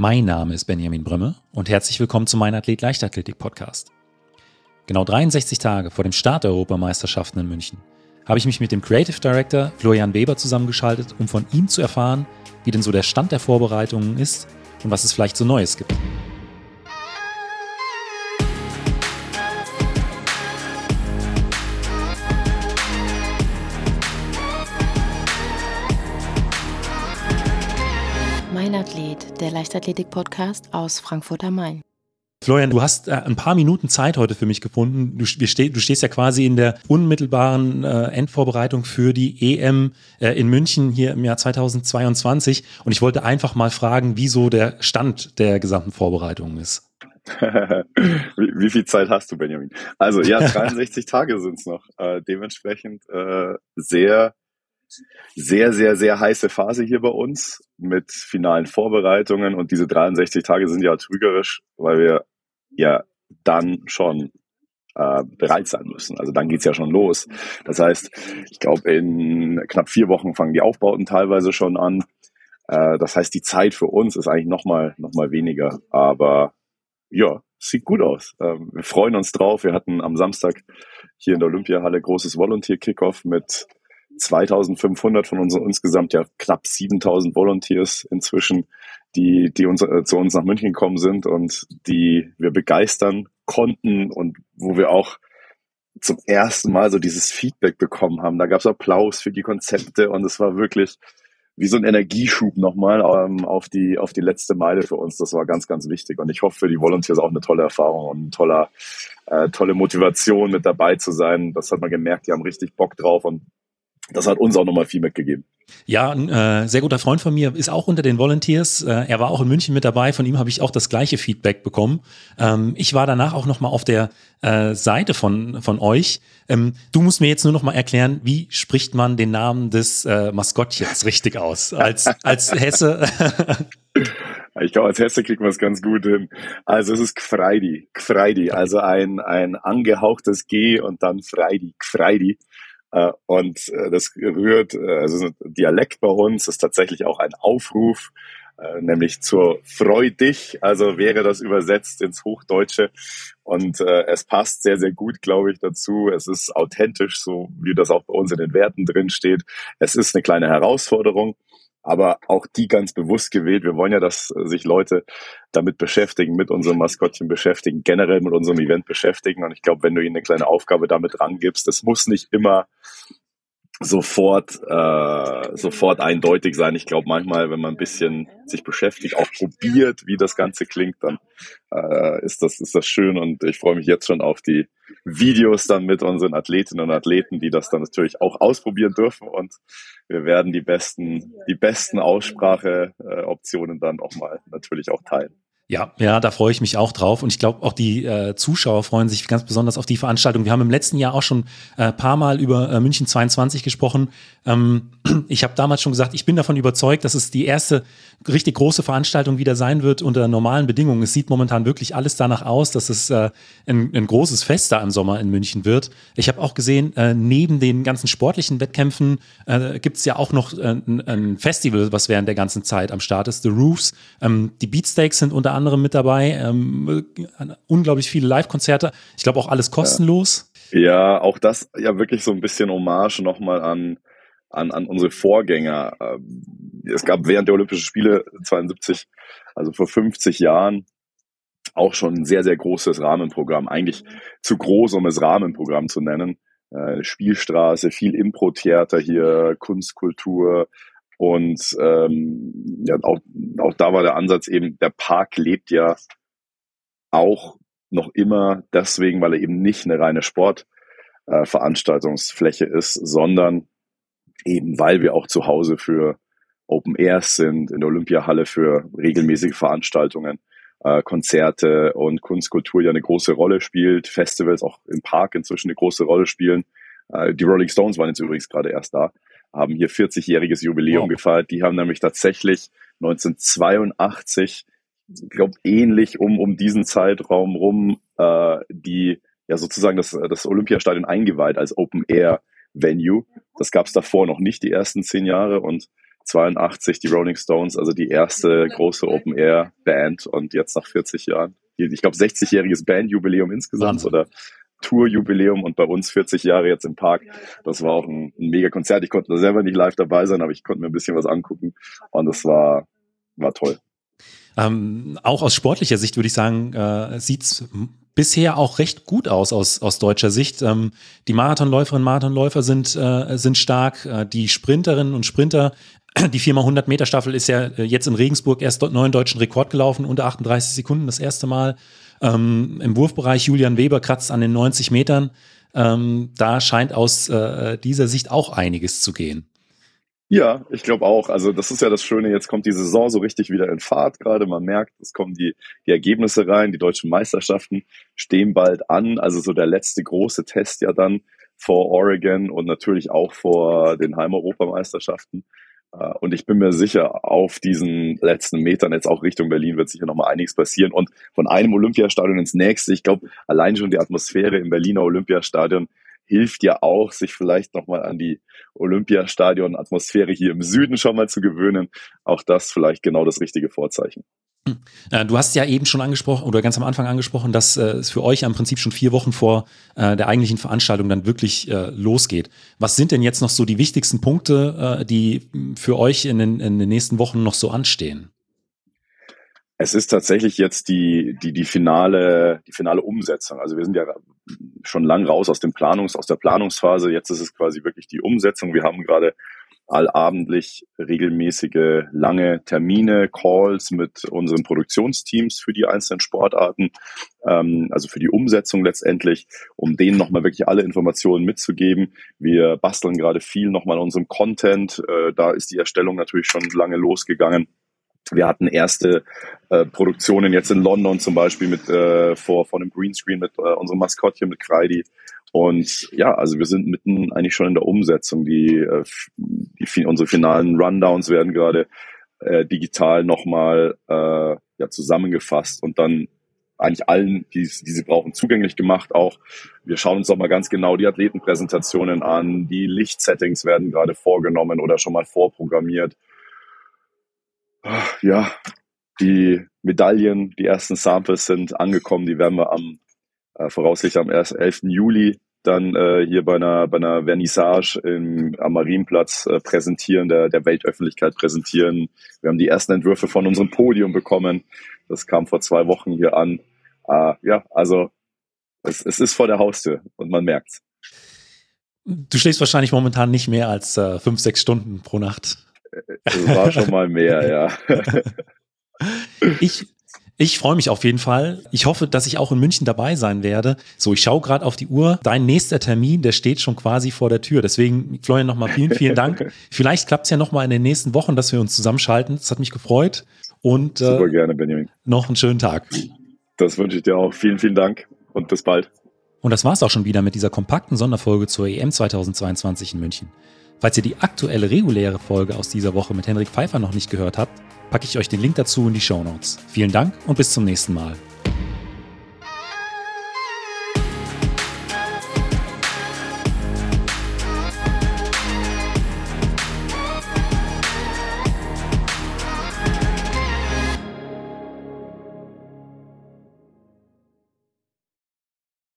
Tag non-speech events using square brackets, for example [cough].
Mein Name ist Benjamin Brömme und herzlich willkommen zu meinem Athlet Leichtathletik Podcast. Genau 63 Tage vor dem Start der Europameisterschaften in München habe ich mich mit dem Creative Director Florian Weber zusammengeschaltet, um von ihm zu erfahren, wie denn so der Stand der Vorbereitungen ist und was es vielleicht so Neues gibt. Mein Athlet, der Leichtathletik-Podcast aus Frankfurt am Main. Florian, du hast äh, ein paar Minuten Zeit heute für mich gefunden. Du, ste du stehst ja quasi in der unmittelbaren äh, Endvorbereitung für die EM äh, in München hier im Jahr 2022. Und ich wollte einfach mal fragen, wieso der Stand der gesamten Vorbereitung ist. [laughs] wie, wie, viel Zeit hast du, Benjamin? Also ja, [laughs] 63 Tage sind es noch. Äh, dementsprechend äh, sehr, sehr, sehr, sehr heiße Phase hier bei uns mit finalen Vorbereitungen. Und diese 63 Tage sind ja trügerisch, weil wir ja dann schon äh, bereit sein müssen. Also dann geht's ja schon los. Das heißt, ich glaube, in knapp vier Wochen fangen die Aufbauten teilweise schon an. Äh, das heißt, die Zeit für uns ist eigentlich nochmal noch mal weniger. Aber ja, sieht gut aus. Ähm, wir freuen uns drauf. Wir hatten am Samstag hier in der Olympiahalle großes Volunteer-Kickoff mit 2500 von unseren insgesamt ja knapp 7000 Volunteers inzwischen, die, die uns, äh, zu uns nach München gekommen sind und die wir begeistern konnten und wo wir auch zum ersten Mal so dieses Feedback bekommen haben. Da gab es Applaus für die Konzepte und es war wirklich wie so ein Energieschub nochmal ähm, auf die auf die letzte Meile für uns. Das war ganz, ganz wichtig. Und ich hoffe für die Volunteers auch eine tolle Erfahrung und eine tolle, äh, tolle Motivation mit dabei zu sein. Das hat man gemerkt, die haben richtig Bock drauf und das hat uns auch nochmal viel mitgegeben. Ja, ein äh, sehr guter Freund von mir ist auch unter den Volunteers. Äh, er war auch in München mit dabei. Von ihm habe ich auch das gleiche Feedback bekommen. Ähm, ich war danach auch nochmal auf der äh, Seite von, von euch. Ähm, du musst mir jetzt nur nochmal erklären, wie spricht man den Namen des äh, Maskottchens richtig aus? Als, als [laughs] Hesse. Ich glaube, als Hesse kriegt man es ganz gut hin. Also es ist Gfreidi, Gfreidi, also ein, ein angehauchtes G und dann Freidi, Gfreidi. Äh, und äh, das rührt, äh, also Dialekt bei uns ist tatsächlich auch ein Aufruf, nämlich zur Freu dich, also wäre das übersetzt ins Hochdeutsche. Und es passt sehr, sehr gut, glaube ich, dazu. Es ist authentisch, so wie das auch bei uns in den Werten drin steht. Es ist eine kleine Herausforderung aber auch die ganz bewusst gewählt. Wir wollen ja, dass sich Leute damit beschäftigen, mit unserem Maskottchen beschäftigen, generell mit unserem Event beschäftigen. Und ich glaube, wenn du ihnen eine kleine Aufgabe damit rangibst, das muss nicht immer sofort äh, sofort eindeutig sein. Ich glaube manchmal, wenn man ein bisschen sich beschäftigt, auch probiert, wie das Ganze klingt, dann äh, ist das ist das schön und ich freue mich jetzt schon auf die Videos dann mit unseren Athletinnen und Athleten, die das dann natürlich auch ausprobieren dürfen und wir werden die besten die besten Ausspracheoptionen äh, dann auch mal natürlich auch teilen. Ja, ja, da freue ich mich auch drauf. Und ich glaube, auch die äh, Zuschauer freuen sich ganz besonders auf die Veranstaltung. Wir haben im letzten Jahr auch schon äh, paar Mal über äh, München 22 gesprochen. Ähm, [clears throat] ich habe damals schon gesagt, ich bin davon überzeugt, dass es die erste richtig große Veranstaltung wieder sein wird unter normalen Bedingungen. Es sieht momentan wirklich alles danach aus, dass es äh, ein, ein großes Fest da im Sommer in München wird. Ich habe auch gesehen, äh, neben den ganzen sportlichen Wettkämpfen äh, gibt es ja auch noch äh, ein, ein, Festival, was während der ganzen Zeit am Start ist. The Roofs. Ähm, die Beatsteaks sind unter anderem mit dabei. Ähm, unglaublich viele Live-Konzerte. Ich glaube auch alles kostenlos. Ja. auch das ja wirklich so ein bisschen Hommage nochmal an an, an unsere Vorgänger. Ähm, es gab während der Olympischen Spiele 72, also vor 50 Jahren, auch schon ein sehr, sehr großes Rahmenprogramm. Eigentlich zu groß, um es Rahmenprogramm zu nennen. Äh, Spielstraße, viel Impro-Theater hier, Kunstkultur. Und ähm, ja, auch, auch da war der Ansatz eben, der Park lebt ja auch noch immer deswegen, weil er eben nicht eine reine Sportveranstaltungsfläche äh, ist, sondern eben weil wir auch zu Hause für Open Airs sind, in der Olympiahalle für regelmäßige Veranstaltungen, äh, Konzerte und Kunstkultur ja eine große Rolle spielt, Festivals auch im Park inzwischen eine große Rolle spielen. Äh, die Rolling Stones waren jetzt übrigens gerade erst da, haben hier 40-jähriges Jubiläum wow. gefeiert. Die haben nämlich tatsächlich 1982, ich glaube ähnlich um, um diesen Zeitraum rum, äh, die ja sozusagen das, das Olympiastadion eingeweiht als Open Air Venue. Das gab es davor noch nicht die ersten zehn Jahre und 82 die Rolling Stones, also die erste große Open-Air-Band und jetzt nach 40 Jahren. Ich glaube, 60-jähriges Bandjubiläum insgesamt Wahnsinn. oder Tourjubiläum und bei uns 40 Jahre jetzt im Park. Das war auch ein, ein mega Konzert. Ich konnte selber nicht live dabei sein, aber ich konnte mir ein bisschen was angucken und das war, war toll. Ähm, auch aus sportlicher Sicht würde ich sagen, äh, sieht's bisher auch recht gut aus aus, aus deutscher Sicht. Ähm, die Marathonläuferinnen und Marathonläufer sind, äh, sind stark. Äh, die Sprinterinnen und Sprinter, [clears throat] die 4x100 Meter Staffel ist ja äh, jetzt in Regensburg erst neuen deutschen Rekord gelaufen, unter 38 Sekunden das erste Mal. Ähm, Im Wurfbereich Julian Weber kratzt an den 90 Metern. Ähm, da scheint aus äh, dieser Sicht auch einiges zu gehen. Ja, ich glaube auch. Also das ist ja das Schöne, jetzt kommt die Saison so richtig wieder in Fahrt gerade. Man merkt, es kommen die, die Ergebnisse rein, die deutschen Meisterschaften stehen bald an. Also so der letzte große Test ja dann vor Oregon und natürlich auch vor den Heimeuropameisterschaften. Äh, und ich bin mir sicher, auf diesen letzten Metern jetzt auch Richtung Berlin wird sicher nochmal einiges passieren. Und von einem Olympiastadion ins nächste, ich glaube, allein schon die Atmosphäre im Berliner Olympiastadion hilft ja auch, sich vielleicht nochmal an die Olympiastadion-Atmosphäre hier im Süden schon mal zu gewöhnen. Auch das vielleicht genau das richtige Vorzeichen. Hm. Äh, du hast ja eben schon angesprochen oder ganz am Anfang angesprochen, dass äh, es für euch im Prinzip schon vier Wochen vor äh, der eigentlichen Veranstaltung dann wirklich losgeht. Was sind denn jetzt noch so die wichtigsten Punkte, die für euch in den, in den nächsten Wochen noch so anstehen? Es ist tatsächlich jetzt die, die, die finale, die finale Umsetzung. Also wir sind ja schon lang raus aus dem Planungs, aus der Planungsphase. Jetzt ist es quasi wirklich die Umsetzung. Wir haben gerade allabendlich regelmäßige lange Termine, Calls mit unseren Produktionsteams für die einzelnen Sportarten, ähm, also für die Umsetzung letztendlich, um denen nochmal wirklich alle Informationen mitzugeben. Wir basteln gerade viel nochmal an unserem Content. Äh, da ist die Erstellung natürlich schon lange losgegangen. Wir hatten erste äh, Produktionen jetzt in London zum Beispiel mit äh, vor, vor einem Greenscreen mit äh, unserem Maskottchen mit Kreidi. Und ja, also wir sind mitten eigentlich schon in der Umsetzung. Die, äh, die unsere finalen Rundowns werden gerade äh, digital nochmal äh, ja, zusammengefasst und dann eigentlich allen, die, die sie brauchen, zugänglich gemacht auch. Wir schauen uns auch mal ganz genau die Athletenpräsentationen an. Die Lichtsettings werden gerade vorgenommen oder schon mal vorprogrammiert ja, die Medaillen, die ersten Samples sind angekommen. Die werden wir am äh, voraussichtlich am 11. Juli dann äh, hier bei einer, bei einer Vernissage im, am Marienplatz äh, präsentieren, der, der Weltöffentlichkeit präsentieren. Wir haben die ersten Entwürfe von unserem Podium bekommen. Das kam vor zwei Wochen hier an. Äh, ja, also es, es ist vor der Haustür und man merkt's. Du schläfst wahrscheinlich momentan nicht mehr als äh, fünf, sechs Stunden pro Nacht. Das war schon mal mehr, ja. [laughs] ich, ich freue mich auf jeden Fall. Ich hoffe, dass ich auch in München dabei sein werde. So, ich schaue gerade auf die Uhr. Dein nächster Termin, der steht schon quasi vor der Tür. Deswegen, Florian, nochmal vielen, vielen Dank. [laughs] Vielleicht klappt es ja nochmal in den nächsten Wochen, dass wir uns zusammenschalten. Das hat mich gefreut. Und äh, Super gerne, Benjamin. noch einen schönen Tag. Das wünsche ich dir auch. Vielen, vielen Dank und bis bald. Und das war's auch schon wieder mit dieser kompakten Sonderfolge zur EM 2022 in München. Falls ihr die aktuelle reguläre Folge aus dieser Woche mit Henrik Pfeiffer noch nicht gehört habt, packe ich euch den Link dazu in die Show Notes. Vielen Dank und bis zum nächsten Mal.